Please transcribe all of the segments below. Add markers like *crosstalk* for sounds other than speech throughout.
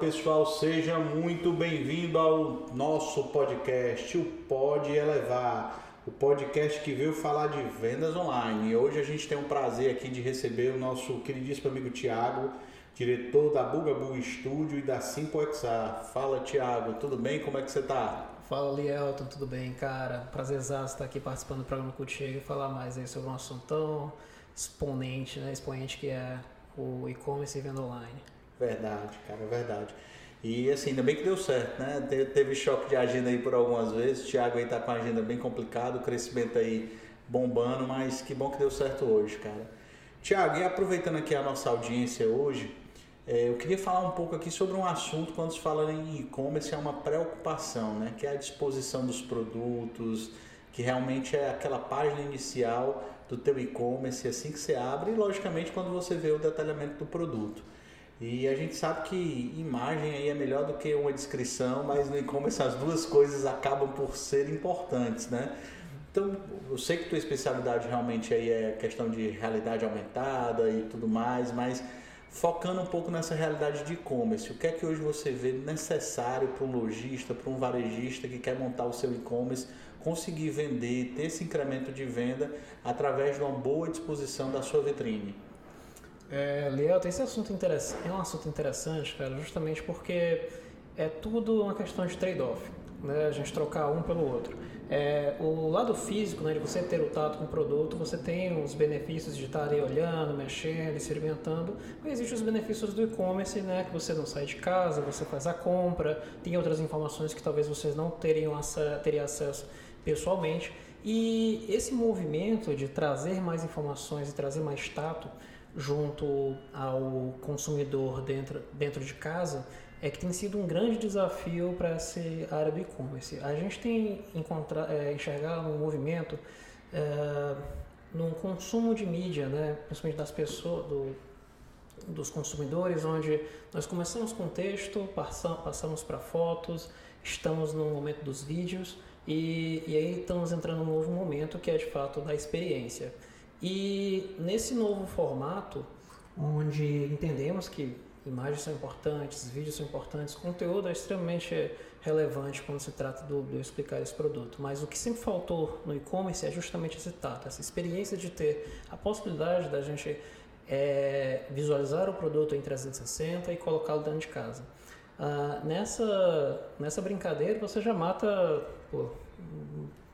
pessoal, seja muito bem-vindo ao nosso podcast, o Pode Elevar, o podcast que veio falar de vendas online. Hoje a gente tem um prazer aqui de receber o nosso queridíssimo amigo Tiago, diretor da Buga Buga Studio e da SimpleXR. Fala Tiago, tudo bem? Como é que você está? Fala Lielton, tudo bem, cara? Prazer estar aqui participando do programa contigo e falar mais aí sobre um assunto tão exponente, né? Exponente que é o e-commerce e venda online. Verdade, cara, verdade. E assim, ainda bem que deu certo, né? Teve choque de agenda aí por algumas vezes. O Thiago aí tá com a agenda bem complicada, o crescimento aí bombando, mas que bom que deu certo hoje, cara. Tiago, e aproveitando aqui a nossa audiência hoje, é, eu queria falar um pouco aqui sobre um assunto quando se fala em e-commerce, é uma preocupação, né? Que é a disposição dos produtos, que realmente é aquela página inicial do teu e-commerce assim que você abre e logicamente quando você vê o detalhamento do produto. E a gente sabe que imagem aí é melhor do que uma descrição, mas no e-commerce as duas coisas acabam por ser importantes, né? Então, eu sei que tua especialidade realmente aí é questão de realidade aumentada e tudo mais, mas focando um pouco nessa realidade de e-commerce, o que é que hoje você vê necessário para um lojista, para um varejista que quer montar o seu e-commerce, conseguir vender, ter esse incremento de venda através de uma boa disposição da sua vitrine? É, esse assunto é um assunto interessante, cara, justamente porque é tudo uma questão de trade-off, né? A gente trocar um pelo outro. É, o lado físico, né, de você ter o tato com o produto, você tem os benefícios de estar ali olhando, mexendo, experimentando, mas existem os benefícios do e-commerce, né, que você não sai de casa, você faz a compra, tem outras informações que talvez vocês não teriam teriam acesso pessoalmente. E esse movimento de trazer mais informações e trazer mais tato junto ao consumidor dentro, dentro de casa é que tem sido um grande desafio para essa área do e-commerce. A gente tem é, enxergado um movimento é, no consumo de mídia, né, principalmente das pessoas, do, dos consumidores, onde nós começamos com texto, passamos, passamos para fotos, estamos no momento dos vídeos e, e aí estamos entrando num novo momento que é de fato da experiência. E nesse novo formato, onde entendemos que imagens são importantes, vídeos são importantes, conteúdo é extremamente relevante quando se trata de explicar esse produto. Mas o que sempre faltou no e-commerce é justamente esse tato, essa experiência de ter a possibilidade da gente é, visualizar o produto em 360 e colocá-lo dentro de casa. Ah, nessa, nessa brincadeira você já mata, pô,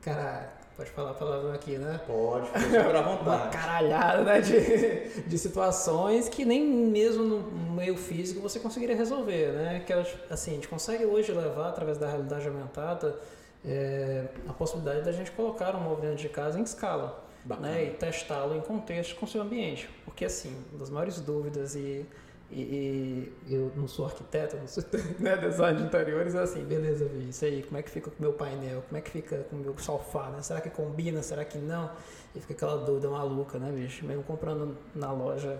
cara, Pode falar a palavra aqui, né? Pode, *laughs* fica à vontade. Uma caralhada né, de, de situações que nem mesmo no meio físico você conseguiria resolver, né? Que assim, a gente consegue hoje levar através da realidade aumentada é, a possibilidade da gente colocar um móvel dentro de casa em escala. Né, e testá-lo em contexto com o seu ambiente. Porque, assim, uma das maiores dúvidas e e, e, eu não sou arquiteto, não sou *laughs* né, design de interiores, é assim, beleza, vi, isso aí, como é que fica com o meu painel, como é que fica com o meu sofá, né? Será que combina, será que não? E fica aquela dúvida maluca, né, bicho? Mesmo comprando na loja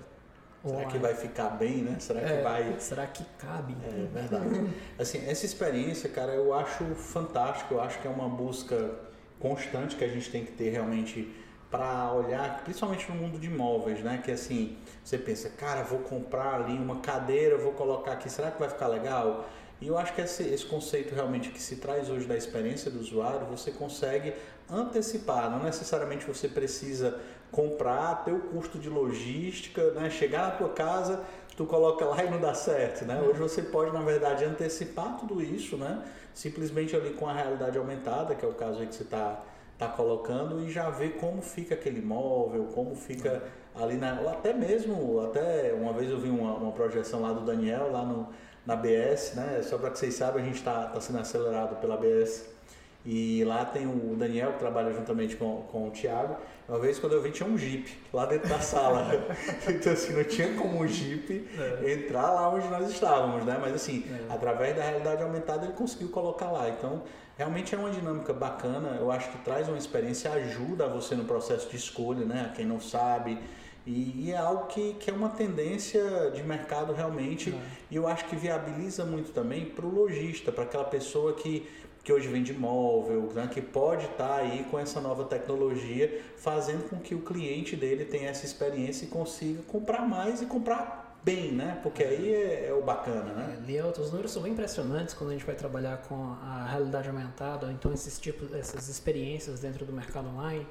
Será que vai ficar bem, né? Será que é, vai. Será que cabe? É verdade. *laughs* assim, essa experiência, cara, eu acho fantástico. Eu acho que é uma busca constante que a gente tem que ter realmente para olhar, principalmente no mundo de imóveis, né? Que assim, você pensa, cara, vou comprar ali uma cadeira, vou colocar aqui, será que vai ficar legal? E eu acho que esse, esse conceito realmente que se traz hoje da experiência do usuário, você consegue antecipar, não necessariamente você precisa comprar, ter o custo de logística, né? chegar na tua casa, tu coloca lá *laughs* e não dá certo, né? Hoje você pode, na verdade, antecipar tudo isso, né? Simplesmente ali com a realidade aumentada, que é o caso aí que você está tá colocando e já ver como fica aquele móvel, como fica ali na. Ou até mesmo, até uma vez eu vi uma, uma projeção lá do Daniel, lá no, na BS, né? Só para que vocês saibam, a gente está tá sendo acelerado pela BS. E lá tem o Daniel, que trabalha juntamente com, com o Thiago. Uma vez quando eu vi tinha um Jeep lá dentro da sala. *laughs* então assim, não tinha como o Jeep é. entrar lá onde nós estávamos, né? Mas assim, é. através da realidade aumentada ele conseguiu colocar lá. Então, realmente é uma dinâmica bacana. Eu acho que traz uma experiência, ajuda você no processo de escolha, né? Quem não sabe. E, e, é algo que, que é uma tendência de mercado realmente, é. e eu acho que viabiliza muito também para o lojista, para aquela pessoa que que hoje vende imóvel, né, que pode estar tá aí com essa nova tecnologia, fazendo com que o cliente dele tenha essa experiência e consiga comprar mais e comprar bem, né? Porque aí é, é o bacana, né? É, os números são bem impressionantes quando a gente vai trabalhar com a realidade aumentada, então esses tipos, essas experiências dentro do mercado online,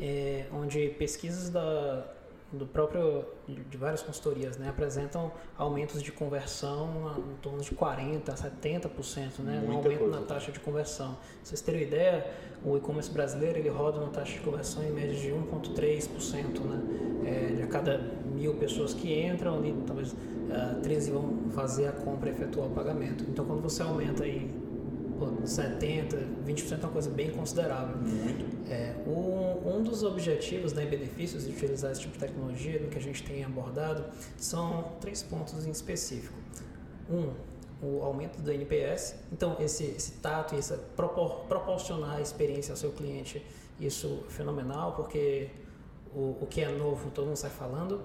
é, onde pesquisas da, do próprio de várias consultorias né, apresentam aumentos de conversão em torno de 40% a 70%, né, um aumento na taxa de conversão. Pra vocês terem ideia, o e-commerce brasileiro ele roda uma taxa de conversão em média de 1,3%. Né, é, de a cada mil pessoas que entram, ali, talvez uh, 13 vão fazer a compra e efetuar o pagamento. Então, quando você aumenta aí 70, 20% é uma coisa bem considerável. É, um, um dos objetivos né, benefícios de utilizar esse tipo de tecnologia, no que a gente tem abordado, são três pontos em específico. Um, o aumento do NPS. Então, esse, esse tato e essa propor, proporcionar a experiência ao seu cliente, isso é fenomenal, porque o, o que é novo todo mundo sai falando.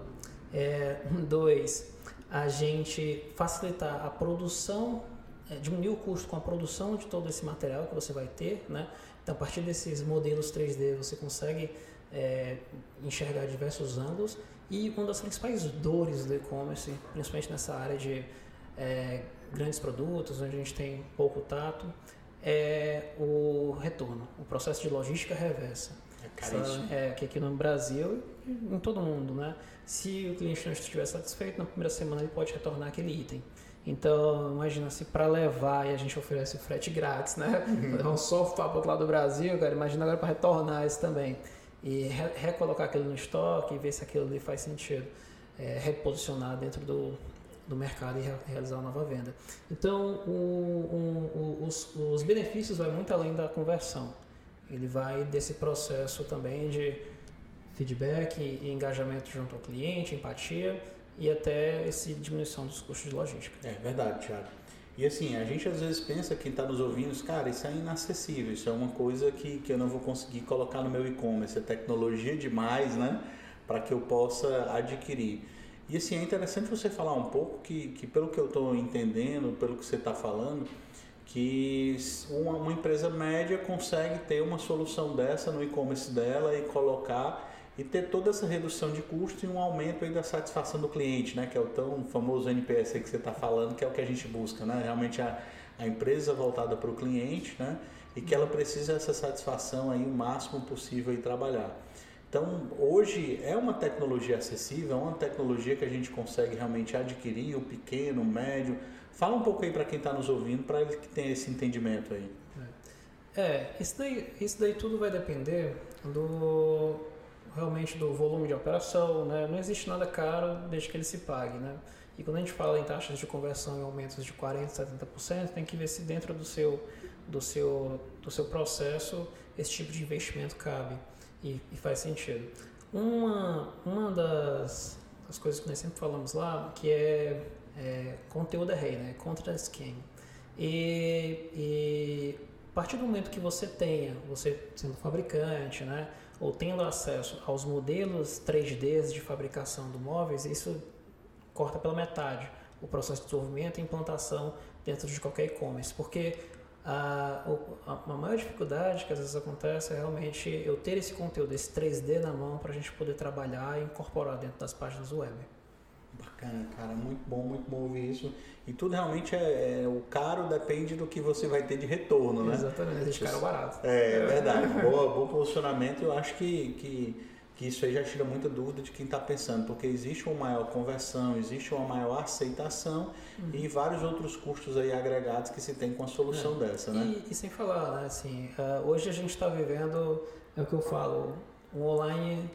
É, dois, a gente facilitar a produção é, diminuir o custo com a produção de todo esse material que você vai ter, né? Então, a partir desses modelos 3D, você consegue é, enxergar diversos ângulos e uma das principais dores do e-commerce, principalmente nessa área de é, grandes produtos, onde a gente tem pouco tato, é o retorno, o processo de logística reversa. É caríssimo. É, que aqui no Brasil e em todo mundo, né? Se o cliente não estiver satisfeito, na primeira semana ele pode retornar aquele item. Então, imagina se para levar e a gente oferece o frete grátis, né? Levar *laughs* um sofá para outro lado do Brasil, cara, imagina agora para retornar isso também. E re recolocar aquilo no estoque e ver se aquilo ali faz sentido. É, reposicionar dentro do, do mercado e re realizar uma nova venda. Então, o, o, o, os, os benefícios vão muito além da conversão. Ele vai desse processo também de feedback e engajamento junto ao cliente, empatia e até essa diminuição dos custos de logística. É verdade, Thiago. E assim, a gente às vezes pensa, quem está nos ouvindo, cara, isso é inacessível, isso é uma coisa que, que eu não vou conseguir colocar no meu e-commerce, é tecnologia demais, né, para que eu possa adquirir. E assim, é interessante você falar um pouco que, que pelo que eu estou entendendo, pelo que você está falando, que uma, uma empresa média consegue ter uma solução dessa no e-commerce dela e colocar e ter toda essa redução de custo e um aumento aí da satisfação do cliente, né? Que é o tão famoso NPS que você está falando, que é o que a gente busca, né? Realmente a, a empresa voltada para o cliente, né? E que ela precisa dessa satisfação aí o máximo possível e trabalhar. Então, hoje é uma tecnologia acessível, é uma tecnologia que a gente consegue realmente adquirir, o pequeno, o médio. Fala um pouco aí para quem está nos ouvindo, para ele que tem esse entendimento aí. É, é, isso daí, isso daí tudo vai depender do realmente do volume de operação, né? não existe nada caro desde que ele se pague. Né? E quando a gente fala em taxas de conversão em aumentos de 40%, 70%, tem que ver se dentro do seu, do seu, do seu processo esse tipo de investimento cabe e, e faz sentido. Uma, uma das, das coisas que nós sempre falamos lá, que é, é conteúdo é rei, né? contra scheme. E, e a partir do momento que você tenha, você sendo fabricante, né? ou tendo acesso aos modelos 3D de fabricação do móveis, isso corta pela metade o processo de desenvolvimento e implantação dentro de qualquer e-commerce, porque a, a, maior dificuldade que às vezes acontece é realmente eu ter esse conteúdo, esse 3D na mão para a gente poder trabalhar e incorporar dentro das páginas web. Bacana, cara, muito bom, muito bom ouvir isso. E tudo realmente é, é, o caro depende do que você vai ter de retorno, né? Exatamente, de caro barato. É, é verdade. Boa, bom posicionamento. Eu acho que, que, que isso aí já tira muita dúvida de quem está pensando, porque existe uma maior conversão, existe uma maior aceitação uhum. e vários outros custos aí agregados que se tem com a solução é. dessa, né? E, e, sem falar, né, assim, uh, hoje a gente está vivendo, é o que eu falo, o online,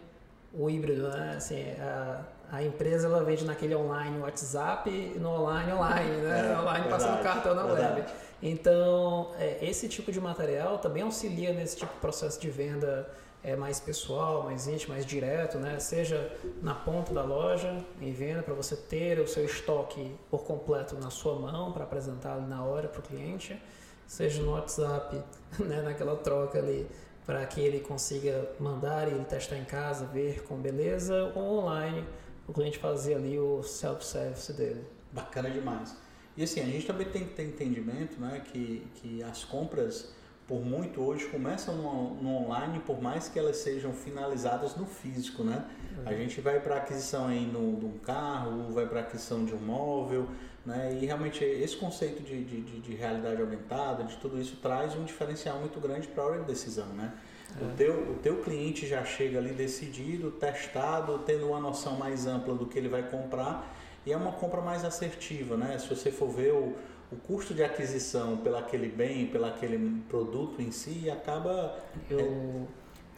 o híbrido, né? Assim, uh, a empresa ela vende naquele online WhatsApp e no online online, né? É, online verdade, passando cartão na verdade. web. Então, é, esse tipo de material também auxilia nesse tipo de processo de venda é, mais pessoal, mais íntimo, mais direto, né? Seja na ponta da loja, em venda, para você ter o seu estoque por completo na sua mão para apresentar ali na hora para o cliente, seja no WhatsApp, *laughs* né? naquela troca ali para que ele consiga mandar e ele testar em casa, ver com beleza, ou online o cliente fazer ali o self-service dele. Bacana demais. E assim, a gente também tem que ter entendimento né, que, que as compras por muito hoje começam no, no online, por mais que elas sejam finalizadas no físico, né? A gente vai para aquisição aí no, de um carro, vai para aquisição de um móvel, né? E realmente esse conceito de, de, de, realidade aumentada, de tudo isso, traz um diferencial muito grande para a hora de decisão, né? É. O, teu, o teu cliente já chega ali decidido, testado, tendo uma noção mais ampla do que ele vai comprar e é uma compra mais assertiva, né? Se você for ver o, o custo de aquisição pelo aquele bem, pelo aquele produto em si, acaba... Eu, é...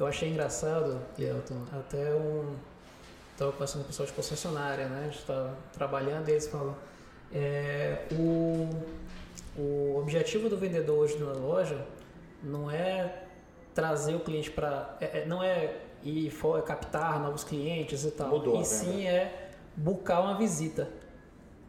eu achei engraçado, Elton, até um... Estava passando com pessoal de concessionária, né? A gente está trabalhando e eles falam... É, o, o objetivo do vendedor hoje na loja não é trazer o cliente para... É, é, não é ir for, é captar novos clientes e tal. Mudou, e sim é buscar uma visita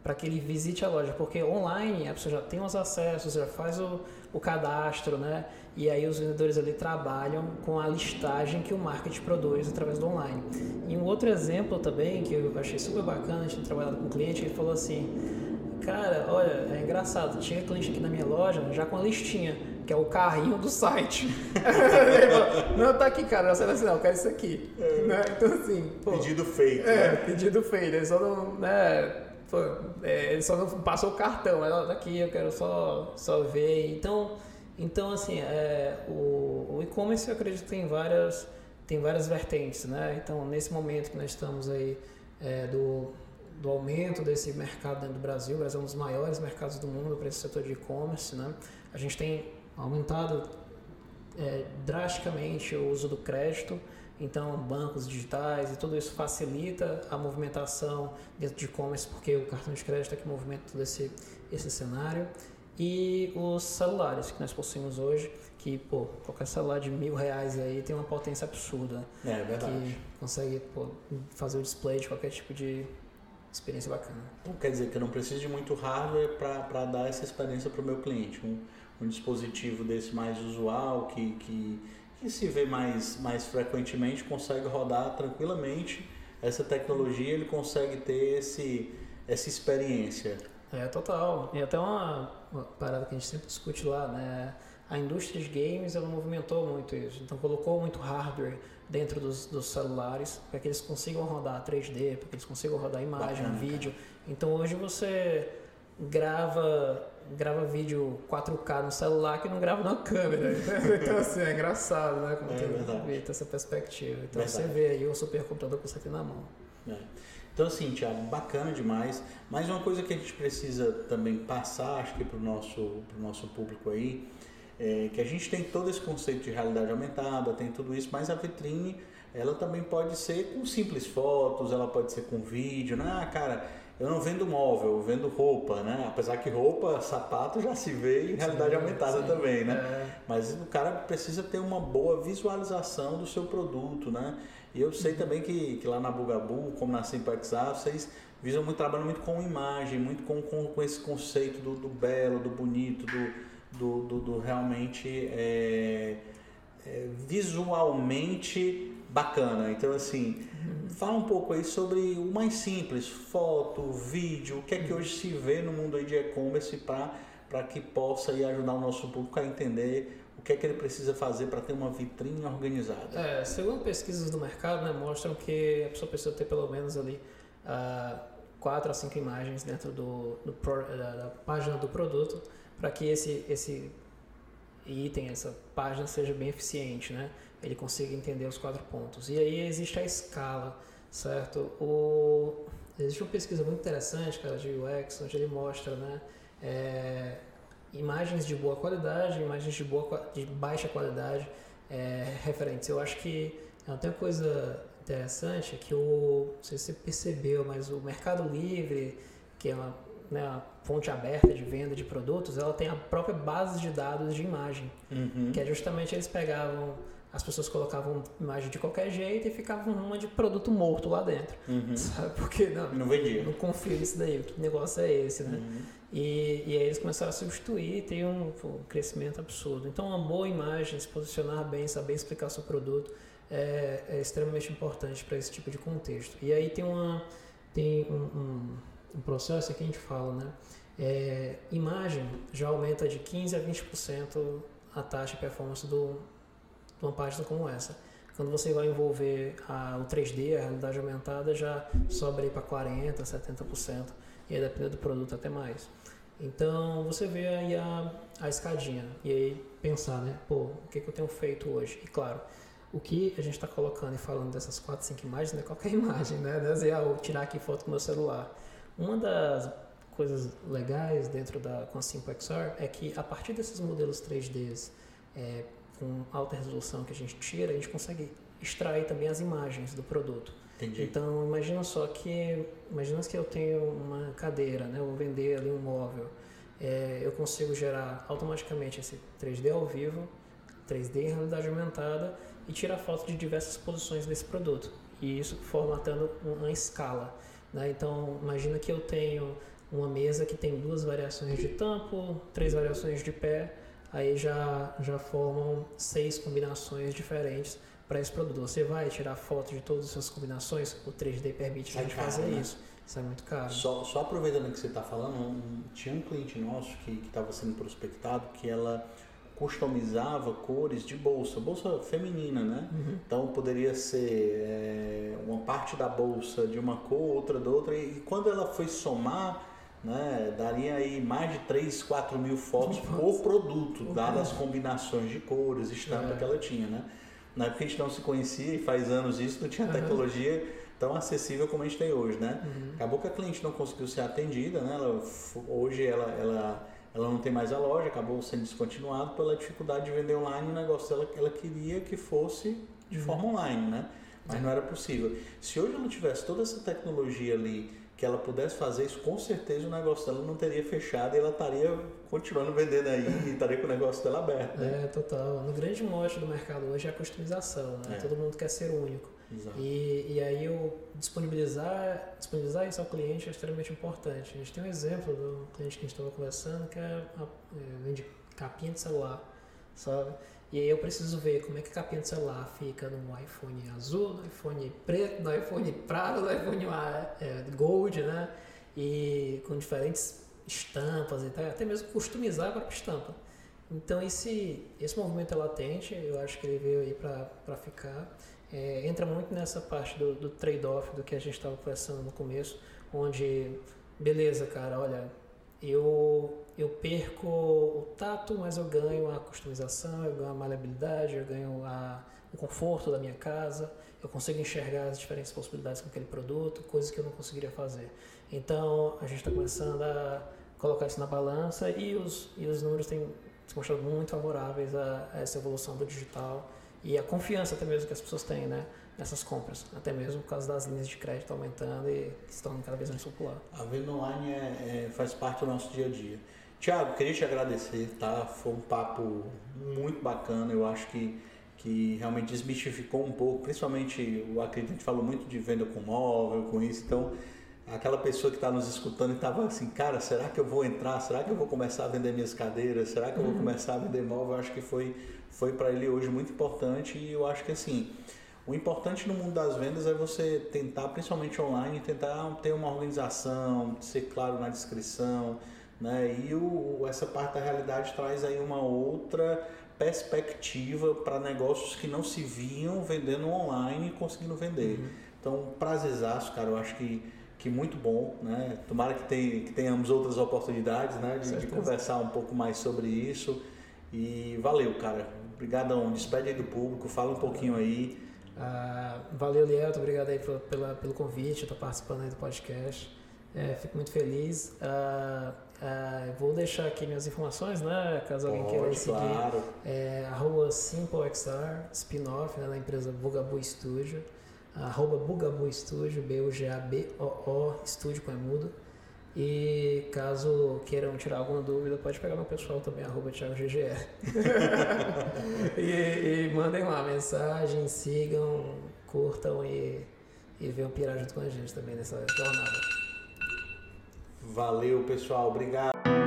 para que ele visite a loja, porque online a pessoa já tem os acessos, já faz o, o cadastro, né? E aí os vendedores ali trabalham com a listagem que o marketing produz através do online. E um outro exemplo também que eu achei super bacana, ter trabalhado com um cliente, ele falou assim: Cara, olha, é engraçado, chega cliente aqui na minha loja já com a listinha, que é o carrinho do site. *laughs* não, tá aqui, cara, vai assim, não, eu quero isso aqui. É. Né? Então, assim. Pô, pedido feito. É, né? pedido feito. Ele só não. Né, é, ele só não passou o cartão, ela daqui, eu quero só, só ver. Então, então assim, é, o, o e-commerce eu acredito que tem várias, tem várias vertentes, né? Então, nesse momento que nós estamos aí é, do do aumento desse mercado dentro do Brasil. O Brasil é um dos maiores mercados do mundo para esse setor de e-commerce. Né? A gente tem aumentado é, drasticamente o uso do crédito, então bancos digitais e tudo isso facilita a movimentação dentro de e-commerce porque o cartão de crédito é que movimenta todo esse, esse cenário. E os celulares que nós possuímos hoje, que pô, qualquer celular de mil reais aí tem uma potência absurda. É, é verdade. Que consegue pô, fazer o display de qualquer tipo de experiência bacana. Então, quer dizer que eu não preciso de muito hardware para dar essa experiência para o meu cliente. Um, um, dispositivo desse mais usual, que, que, que se vê mais, mais frequentemente, consegue rodar tranquilamente essa tecnologia, ele consegue ter esse, essa experiência. É, total. E até uma, uma parada que a gente sempre discute lá, né? A indústria de games, ela movimentou muito isso. Então, colocou muito hardware dentro dos, dos, celulares para que eles consigam rodar 3D, para que eles consigam rodar imagem, Bacana, vídeo. Cara. Então hoje você grava grava vídeo 4K no celular que não grava na câmera. *laughs* então assim, é engraçado, né? Como é, tem, tem essa perspectiva. Então verdade. você vê aí o supercomputador que você tem na mão. É. Então assim, Thiago, bacana demais. Mas uma coisa que a gente precisa também passar, acho que para o nosso, pro nosso público aí, é, que a gente tem todo esse conceito de realidade aumentada, tem tudo isso, mas a vitrine ela também pode ser com simples fotos, ela pode ser com vídeo, né? Ah, cara, eu não vendo móvel, eu vendo roupa, né? Apesar que roupa, sapato já se vê em realidade sim, aumentada sim, também, né? É. Mas o cara precisa ter uma boa visualização do seu produto, né? E eu sei uhum. também que, que lá na Bugabu, como na Simpexar, vocês visam muito, trabalham muito com imagem, muito com, com, com esse conceito do, do belo, do bonito, do do, do, do realmente é, é, visualmente bacana. Então, assim, uhum. fala um pouco aí sobre o mais simples, foto, vídeo, o que é que hoje se vê no mundo aí de e-commerce para que possa aí ajudar o nosso público a entender o que é que ele precisa fazer para ter uma vitrine organizada. É, segundo pesquisas do mercado, né, mostram que a pessoa precisa ter pelo menos ali uh, quatro a cinco imagens dentro do, do da, da página do produto para que esse, esse item, essa página seja bem eficiente, né? Ele consiga entender os quatro pontos. E aí existe a escala, certo? O, existe uma pesquisa muito interessante, cara, de UX, onde ele mostra, né? É, imagens de boa qualidade, imagens de, boa, de baixa qualidade é, referentes. Eu acho que tem uma coisa interessante é que o, não sei se você percebeu, mas o Mercado Livre, que é uma né, fonte aberta de venda de produtos, ela tem a própria base de dados de imagem, uhum. que é justamente eles pegavam as pessoas colocavam imagem de qualquer jeito e ficavam uma de produto morto lá dentro. Uhum. *laughs* Sabe? Porque não, não vendia. Não confio nisso daí, que negócio é esse, né? Uhum. E, e aí eles começaram a substituir e tem um, um, crescimento absurdo. Então, uma boa imagem, se posicionar bem, saber explicar seu produto é, é extremamente importante para esse tipo de contexto. E aí tem uma tem um, um um processo que a gente fala, né? É, imagem já aumenta de 15 a 20% a taxa de performance do, uma página como essa. Quando você vai envolver a, o 3D, a realidade aumentada, já sobe para 40%, 70%, e aí dependendo do produto até mais. Então você vê aí a, a escadinha, e aí pensar, né, pô, o que, que eu tenho feito hoje? E claro, o que a gente está colocando e falando dessas 4, 5 imagens não é qualquer *laughs* imagem, né? Não é ah, tirar aqui foto com meu celular. Uma das coisas legais dentro da com a Simple XR é que a partir desses modelos 3D é, com alta resolução que a gente tira, a gente consegue extrair também as imagens do produto. Entendi. Então imagina só que imagina que eu tenho uma cadeira, né? Eu vou vender ali um móvel. É, eu consigo gerar automaticamente esse 3D ao vivo, 3D em realidade aumentada e tirar foto de diversas posições desse produto. E isso formatando uma escala. Né? Então imagina que eu tenho uma mesa que tem duas variações de tampo, três variações de pé, aí já, já formam seis combinações diferentes para esse produto. Você vai tirar foto de todas essas combinações, o 3D permite a gente caro, fazer né? isso. Isso é muito caro. Só, só aproveitando que você está falando, um, tinha um cliente nosso que estava sendo prospectado que ela customizava cores de bolsa, bolsa feminina, né? Uhum. Então poderia ser é, uma parte da bolsa de uma cor, outra da outra, e, e quando ela foi somar né? Daria aí mais de 3, 4 mil fotos por produto, dadas as combinações de cores, estampa é. que ela tinha, né? Na época a gente não se conhecia e faz anos isso, não tinha tecnologia tão acessível como a gente tem hoje, né? Uhum. Acabou que a cliente não conseguiu ser atendida, né? Ela, hoje ela, ela, ela não tem mais a loja, acabou sendo descontinuado pela dificuldade de vender online, o negócio dela ela queria que fosse de uhum. forma online, né? Mas não era possível. Se hoje ela tivesse toda essa tecnologia ali que ela pudesse fazer isso, com certeza o negócio dela não teria fechado e ela estaria continuando vendendo aí e estaria com o negócio dela aberto. Né? É, total. No grande mote do mercado hoje é a customização, né? É. Todo mundo quer ser único. Exato. E, e aí eu disponibilizar, disponibilizar isso ao cliente é extremamente importante. A gente tem um exemplo do cliente que a gente estava conversando que é, a, é vende capinha de celular, sabe? E aí eu preciso ver como é que a capinha do celular fica no iPhone azul, no iPhone preto, no iPhone prata, no iPhone é, Gold, né? E com diferentes estampas e tal, até mesmo customizar a própria estampa. Então esse, esse movimento é latente, eu acho que ele veio aí para ficar. É, entra muito nessa parte do, do trade-off do que a gente estava conversando no começo, onde, beleza, cara, olha, eu, eu perco o tato, mas eu ganho a customização, eu ganho a maleabilidade, eu ganho a, o conforto da minha casa, eu consigo enxergar as diferentes possibilidades com aquele produto, coisas que eu não conseguiria fazer. Então a gente está começando a colocar isso na balança e os, e os números têm se mostrado muito favoráveis a, a essa evolução do digital e a confiança até mesmo que as pessoas têm, né? nessas compras, até mesmo por causa das linhas de crédito aumentando e se tornando cada vez mais popular. A venda online é, é, faz parte do nosso dia a dia. Tiago, queria te agradecer, tá? Foi um papo muito bacana, eu acho que, que realmente desmistificou um pouco, principalmente, o acredito, a gente falou muito de venda com móvel, com isso, então aquela pessoa que está nos escutando e estava assim, cara, será que eu vou entrar? Será que eu vou começar a vender minhas cadeiras? Será que eu vou uhum. começar a vender móvel? Eu acho que foi, foi para ele hoje muito importante e eu acho que assim o importante no mundo das vendas é você tentar, principalmente online, tentar ter uma organização, ser claro na descrição, né? E o, essa parte da realidade traz aí uma outra perspectiva para negócios que não se viam vendendo online e conseguindo vender. Uhum. Então, prazerzaço, cara, eu acho que, que muito bom, né? Tomara que, tenha, que tenhamos outras oportunidades, né? De, de, conversar um pouco mais sobre isso. E valeu, cara. Obrigadão. Despede aí do público, fala um pouquinho aí. Ah, valeu, Lielto, obrigado aí pela, pela, pelo convite, estou participando aí do podcast. É, fico muito feliz. Ah, ah, vou deixar aqui minhas informações, né? Caso alguém Pode, queira seguir. Claro. É, arroba SimpleXR, spin-off né, da empresa Bugabu Studio. Arroba Bugabu Studio, B-U-G-A-B-O-O, estúdio com é mudo. E caso queiram tirar alguma dúvida, pode pegar meu pessoal também, arroba ThiagoGGE. *laughs* e, e mandem lá mensagem, sigam, curtam e, e venham pirar junto com a gente também nessa jornada. Valeu, pessoal. Obrigado.